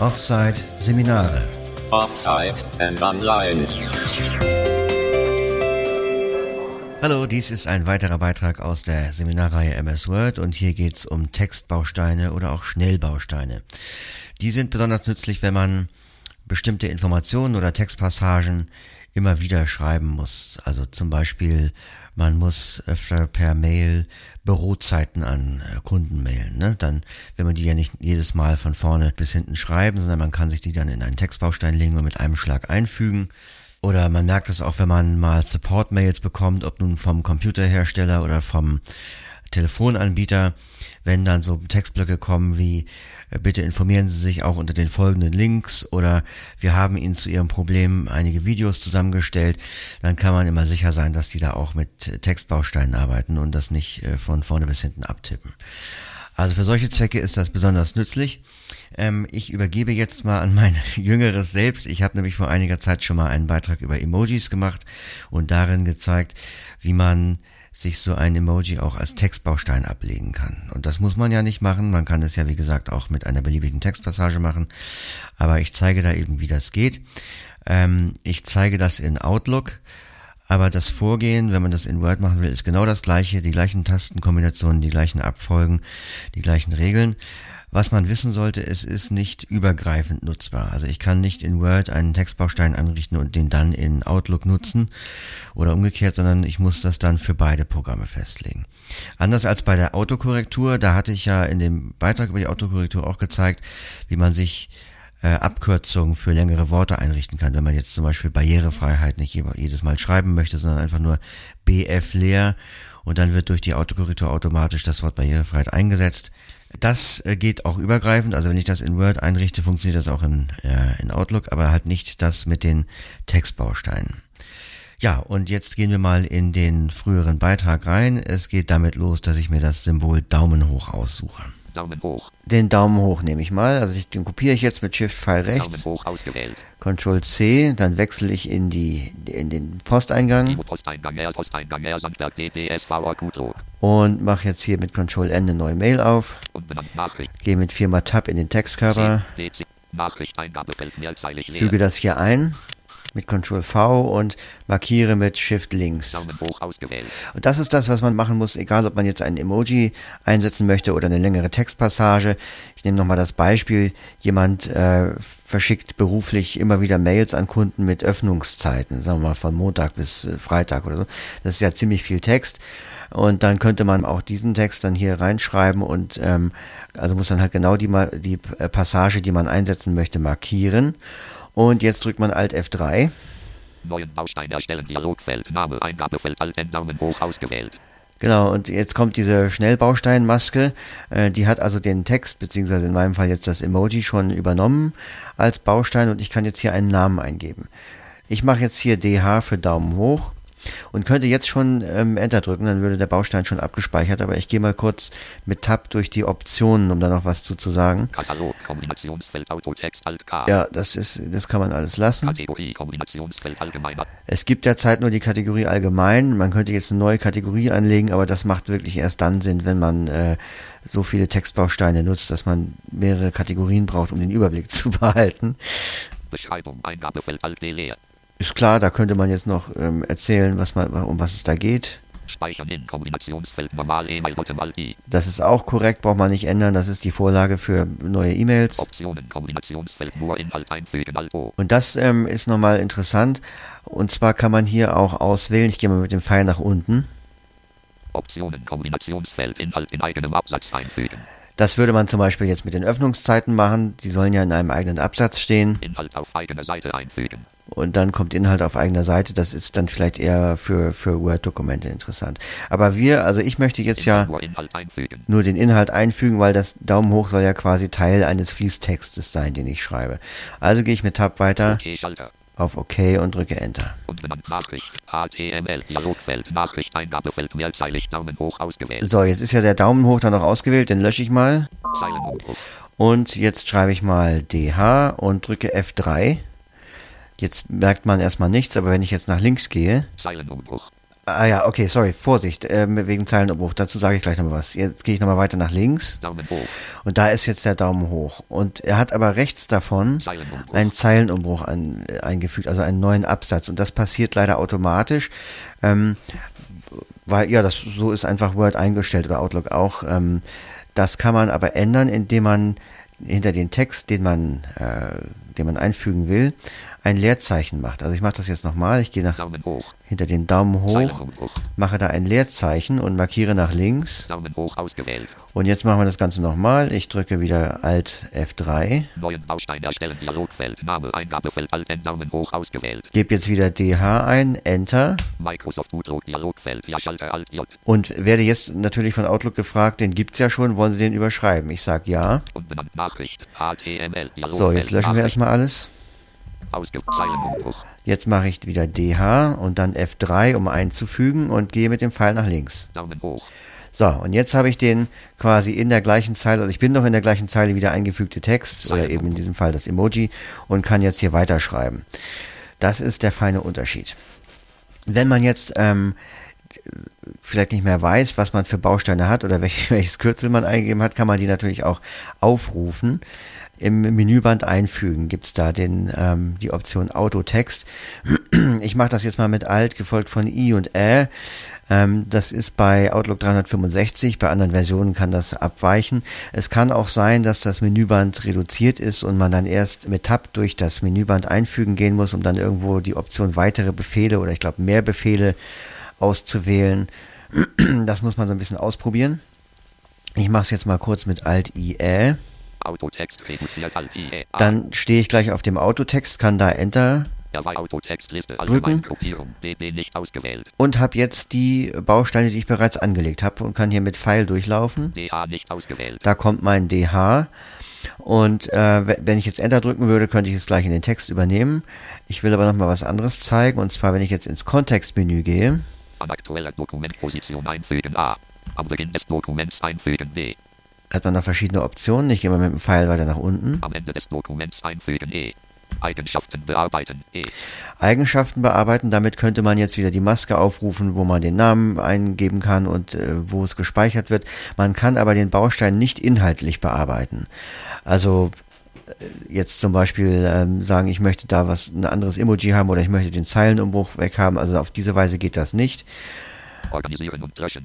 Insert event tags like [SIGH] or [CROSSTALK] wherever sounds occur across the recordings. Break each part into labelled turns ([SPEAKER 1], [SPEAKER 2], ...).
[SPEAKER 1] Offside Seminare.
[SPEAKER 2] Offside and online.
[SPEAKER 1] Hallo, dies ist ein weiterer Beitrag aus der Seminarreihe MS Word und hier geht's um Textbausteine oder auch Schnellbausteine. Die sind besonders nützlich, wenn man bestimmte Informationen oder Textpassagen immer wieder schreiben muss. Also zum Beispiel, man muss öfter per Mail Bürozeiten an äh, Kunden mailen. Ne? Dann, wenn man die ja nicht jedes Mal von vorne bis hinten schreiben, sondern man kann sich die dann in einen Textbaustein legen und mit einem Schlag einfügen. Oder man merkt es auch, wenn man mal Support-Mails bekommt, ob nun vom Computerhersteller oder vom Telefonanbieter, wenn dann so Textblöcke kommen wie äh, bitte informieren Sie sich auch unter den folgenden Links oder wir haben Ihnen zu Ihrem Problem einige Videos zusammengestellt, dann kann man immer sicher sein, dass die da auch mit Textbausteinen arbeiten und das nicht äh, von vorne bis hinten abtippen. Also für solche Zwecke ist das besonders nützlich. Ähm, ich übergebe jetzt mal an mein [LAUGHS] jüngeres Selbst. Ich habe nämlich vor einiger Zeit schon mal einen Beitrag über Emojis gemacht und darin gezeigt, wie man sich so ein Emoji auch als Textbaustein ablegen kann. Und das muss man ja nicht machen. Man kann es ja, wie gesagt, auch mit einer beliebigen Textpassage machen. Aber ich zeige da eben, wie das geht. Ähm, ich zeige das in Outlook. Aber das Vorgehen, wenn man das in Word machen will, ist genau das gleiche, die gleichen Tastenkombinationen, die gleichen Abfolgen, die gleichen Regeln. Was man wissen sollte, es ist nicht übergreifend nutzbar. Also ich kann nicht in Word einen Textbaustein anrichten und den dann in Outlook nutzen oder umgekehrt, sondern ich muss das dann für beide Programme festlegen. Anders als bei der Autokorrektur, da hatte ich ja in dem Beitrag über die Autokorrektur auch gezeigt, wie man sich äh, Abkürzungen für längere Worte einrichten kann, wenn man jetzt zum Beispiel Barrierefreiheit nicht jedes Mal schreiben möchte, sondern einfach nur BF leer und dann wird durch die Autokorrektur automatisch das Wort Barrierefreiheit eingesetzt. Das äh, geht auch übergreifend, also wenn ich das in Word einrichte, funktioniert das auch in, äh, in Outlook, aber halt nicht das mit den Textbausteinen. Ja, und jetzt gehen wir mal in den früheren Beitrag rein. Es geht damit los, dass ich mir das Symbol Daumen hoch aussuche.
[SPEAKER 2] Daumen hoch.
[SPEAKER 1] Den Daumen hoch nehme ich mal. Also ich, den kopiere ich jetzt mit Shift Pfeil
[SPEAKER 2] Daumen
[SPEAKER 1] rechts,
[SPEAKER 2] hoch ausgewählt.
[SPEAKER 1] Control C, dann wechsle ich in die in den Posteingang
[SPEAKER 2] Posteingang, R, Posteingang, R, Sandberg, DPSV, Akuto.
[SPEAKER 1] und mache jetzt hier mit Control N eine neue Mail auf. Gehe mit viermal Tab in den Textkörper. Füge das hier ein mit Ctrl V und markiere mit Shift links. Und das ist das, was man machen muss, egal ob man jetzt ein Emoji einsetzen möchte oder eine längere Textpassage. Ich nehme nochmal das Beispiel, jemand äh, verschickt beruflich immer wieder Mails an Kunden mit Öffnungszeiten, sagen wir mal von Montag bis äh, Freitag oder so. Das ist ja ziemlich viel Text. Und dann könnte man auch diesen Text dann hier reinschreiben und ähm, also muss dann halt genau die, die äh, Passage, die man einsetzen möchte, markieren. Und jetzt drückt man Alt F3.
[SPEAKER 2] Neuen Baustein erstellen, Dialogfeld, Name, Eingabefeld, Alt, N, Daumen hoch ausgewählt.
[SPEAKER 1] Genau, und jetzt kommt diese Schnellbausteinmaske. Äh, die hat also den Text, beziehungsweise in meinem Fall jetzt das Emoji schon übernommen als Baustein und ich kann jetzt hier einen Namen eingeben. Ich mache jetzt hier DH für Daumen hoch und könnte jetzt schon ähm, Enter drücken, dann würde der Baustein schon abgespeichert, aber ich gehe mal kurz mit Tab durch die Optionen, um da noch was zu, zu sagen.
[SPEAKER 2] Katalog, Kombinationsfeld, Autotext, Alt, K.
[SPEAKER 1] Ja, das ist, das kann man alles lassen.
[SPEAKER 2] Kategorie, Kombinationsfeld, Allgemeiner.
[SPEAKER 1] Es gibt derzeit nur die Kategorie allgemein. Man könnte jetzt eine neue Kategorie anlegen, aber das macht wirklich erst dann Sinn, wenn man äh, so viele Textbausteine nutzt, dass man mehrere Kategorien braucht, um den Überblick [LAUGHS] zu behalten.
[SPEAKER 2] Beschreibung, Eingabefeld, Alt, leer.
[SPEAKER 1] Ist klar, da könnte man jetzt noch ähm, erzählen, was man, um was es da geht.
[SPEAKER 2] Speichern in Kombinationsfeld, normal, E-Mail, Bottom, I.
[SPEAKER 1] Das ist auch korrekt, braucht man nicht ändern. Das ist die Vorlage für neue E-Mails.
[SPEAKER 2] Optionen, Kombinationsfeld, nur Inhalt einfügen, Alt, O.
[SPEAKER 1] Und das ähm, ist nochmal interessant. Und zwar kann man hier auch auswählen, ich gehe mal mit dem Pfeil nach unten.
[SPEAKER 2] Optionen, Kombinationsfeld, Inhalt in eigenem Absatz einfügen.
[SPEAKER 1] Das würde man zum Beispiel jetzt mit den Öffnungszeiten machen. Die sollen ja in einem eigenen Absatz stehen.
[SPEAKER 2] Inhalt auf eigener Seite einfügen.
[SPEAKER 1] Und dann kommt Inhalt auf eigener Seite. Das ist dann vielleicht eher für, für Word-Dokumente interessant. Aber wir, also ich möchte jetzt ja
[SPEAKER 2] Nur
[SPEAKER 1] den Inhalt einfügen, weil das Daumen hoch soll ja quasi Teil eines Fließtextes sein, den ich schreibe. Also gehe ich mit Tab weiter auf OK und drücke Enter. So, jetzt ist ja der Daumen hoch dann noch ausgewählt, den lösche ich mal. Und jetzt schreibe ich mal DH und drücke F3. Jetzt merkt man erstmal nichts, aber wenn ich jetzt nach links gehe,
[SPEAKER 2] Zeilenumbruch.
[SPEAKER 1] Ah ja, okay, sorry, Vorsicht, äh, wegen Zeilenumbruch. Dazu sage ich gleich nochmal was. Jetzt gehe ich nochmal weiter nach links.
[SPEAKER 2] Daumen hoch.
[SPEAKER 1] Und da ist jetzt der Daumen hoch. Und er hat aber rechts davon
[SPEAKER 2] Zeilenumbruch.
[SPEAKER 1] einen Zeilenumbruch ein, äh, eingefügt, also einen neuen Absatz. Und das passiert leider automatisch. Ähm, weil, ja, das so ist einfach Word eingestellt oder Outlook auch. Ähm, das kann man aber ändern, indem man hinter den Text, den man, äh, den man einfügen will, ein Leerzeichen macht. Also ich mache das jetzt nochmal. Ich gehe nach hinter den Daumen hoch, mache da ein Leerzeichen und markiere nach links. Und jetzt machen wir das Ganze nochmal. Ich drücke wieder Alt F3,
[SPEAKER 2] Neuen Baustein erstellen. Dialogfeld. Name. Eingabefeld. Alt. N. Daumen hoch ausgewählt.
[SPEAKER 1] gebe jetzt wieder DH ein, Enter
[SPEAKER 2] Microsoft Outlook. Dialogfeld. Ja, Schalter. Alt. J.
[SPEAKER 1] und werde jetzt natürlich von Outlook gefragt, den gibt's ja schon, wollen Sie den überschreiben? Ich sage ja. So, jetzt löschen wir erstmal alles. Jetzt mache ich wieder DH und dann F3, um einzufügen und gehe mit dem Pfeil nach links. So, und jetzt habe ich den quasi in der gleichen Zeile, also ich bin noch in der gleichen Zeile wie der eingefügte Text oder eben in diesem Fall das Emoji und kann jetzt hier weiterschreiben. Das ist der feine Unterschied. Wenn man jetzt ähm, vielleicht nicht mehr weiß, was man für Bausteine hat oder welch, [LAUGHS] welches Kürzel man eingegeben hat, kann man die natürlich auch aufrufen. Im Menüband einfügen gibt's da den, ähm, die Option Autotext. [CLEARS THROAT] Ich mache das jetzt mal mit Alt, gefolgt von I und Ä. Ähm, das ist bei Outlook 365, bei anderen Versionen kann das abweichen. Es kann auch sein, dass das Menüband reduziert ist und man dann erst mit Tab durch das Menüband einfügen gehen muss, um dann irgendwo die Option weitere Befehle oder ich glaube mehr Befehle auszuwählen. [CLEARS THROAT] Das muss man so ein bisschen ausprobieren. Ich mache es jetzt mal kurz mit Alt
[SPEAKER 2] IE.
[SPEAKER 1] Dann stehe ich gleich auf dem Autotext, kann da Enter Drücken. Und habe jetzt die Bausteine, die ich bereits angelegt habe und kann hier mit Pfeil durchlaufen.
[SPEAKER 2] DA
[SPEAKER 1] kommt mein DH und äh, we- wenn ich jetzt Enter drücken würde, könnte ich es gleich in den Text übernehmen. Ich will aber noch mal was anderes zeigen und zwar, wenn ich jetzt ins Kontextmenü gehe,
[SPEAKER 2] An aktueller Dokumentposition einfügen A. Am Beginn des Dokuments einfügen B.
[SPEAKER 1] hat man noch verschiedene Optionen. Ich gehe mal mit dem Pfeil weiter nach unten.
[SPEAKER 2] Am Ende des Dokuments einfügen E. Eigenschaften bearbeiten E.
[SPEAKER 1] Eigenschaften bearbeiten, damit könnte man jetzt wieder die Maske aufrufen, wo man den Namen eingeben kann und äh, wo es gespeichert wird. Man kann aber den Baustein nicht inhaltlich bearbeiten. Also äh, jetzt zum Beispiel ähm, sagen, ich möchte da was ein anderes Emoji haben oder ich möchte den Zeilenumbruch weghaben. Also auf diese Weise geht das nicht.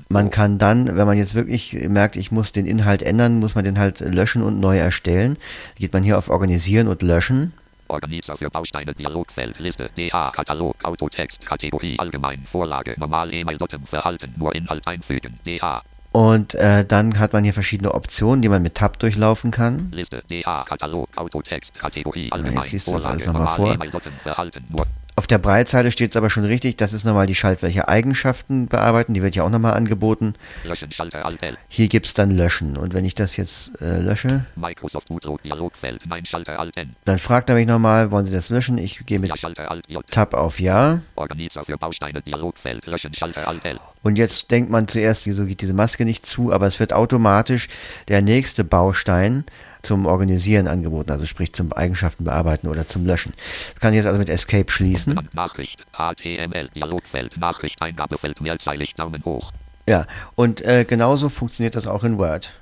[SPEAKER 1] Man kann dann, wenn man jetzt wirklich merkt, ich muss den Inhalt ändern, muss man den halt löschen und neu erstellen. Geht man hier auf Organisieren und Löschen.
[SPEAKER 2] Organizer für Bausteine Dialogfeld Liste DA Katalog Autotext Kategorie Allgemein Vorlage Normal E-Mail Datum Verhalten nur Inhalt einfügen DA
[SPEAKER 1] Und äh, dann hat man hier verschiedene Optionen, die man mit Tab durchlaufen kann.
[SPEAKER 2] Liste DA Katalog Autotext Kategorie Allgemein
[SPEAKER 1] jetzt liest du das alles nochmal vor.
[SPEAKER 2] Nur
[SPEAKER 1] Auf der Breitseite steht es aber schon richtig, das ist nochmal die Schaltfläche Eigenschaften bearbeiten, die wird ja auch nochmal angeboten.
[SPEAKER 2] Löschen Schalter Alt L
[SPEAKER 1] Hier gibt's dann Löschen. Und wenn ich das jetzt äh, lösche,
[SPEAKER 2] Microsoft Outlook Dialogfeld Nein Schalter Alt N
[SPEAKER 1] dann fragt er mich nochmal, wollen Sie das löschen? Ich gehe mit
[SPEAKER 2] Ja Schalter Alt J
[SPEAKER 1] Tab auf Ja.
[SPEAKER 2] Organizer für Bausteine Dialogfeld Löschen Schalter Alt L
[SPEAKER 1] Und jetzt denkt man zuerst, wieso geht diese Maske nicht zu, aber es wird automatisch der nächste Baustein zum Organisieren angeboten, also sprich zum Eigenschaften bearbeiten oder zum Löschen. Das kann ich jetzt also mit Escape schließen.
[SPEAKER 2] Nachricht HTML Dialogfeld Nachricht Eingabefeld mehrzeilig Daumen hoch
[SPEAKER 1] Ja, und äh, genauso funktioniert das auch in Word.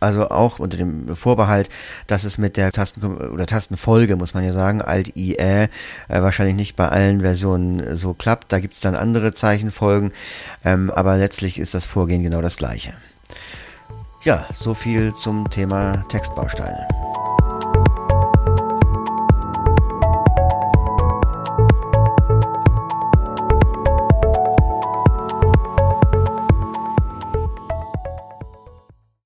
[SPEAKER 1] Also auch unter dem Vorbehalt, dass es mit der Tasten oder Tastenfolge, muss man ja sagen, Alt I Ä, äh, wahrscheinlich nicht bei allen Versionen so klappt. Da gibt's dann andere Zeichenfolgen, ähm, aber letztlich ist das Vorgehen genau das gleiche. Ja, so viel zum Thema Textbausteine.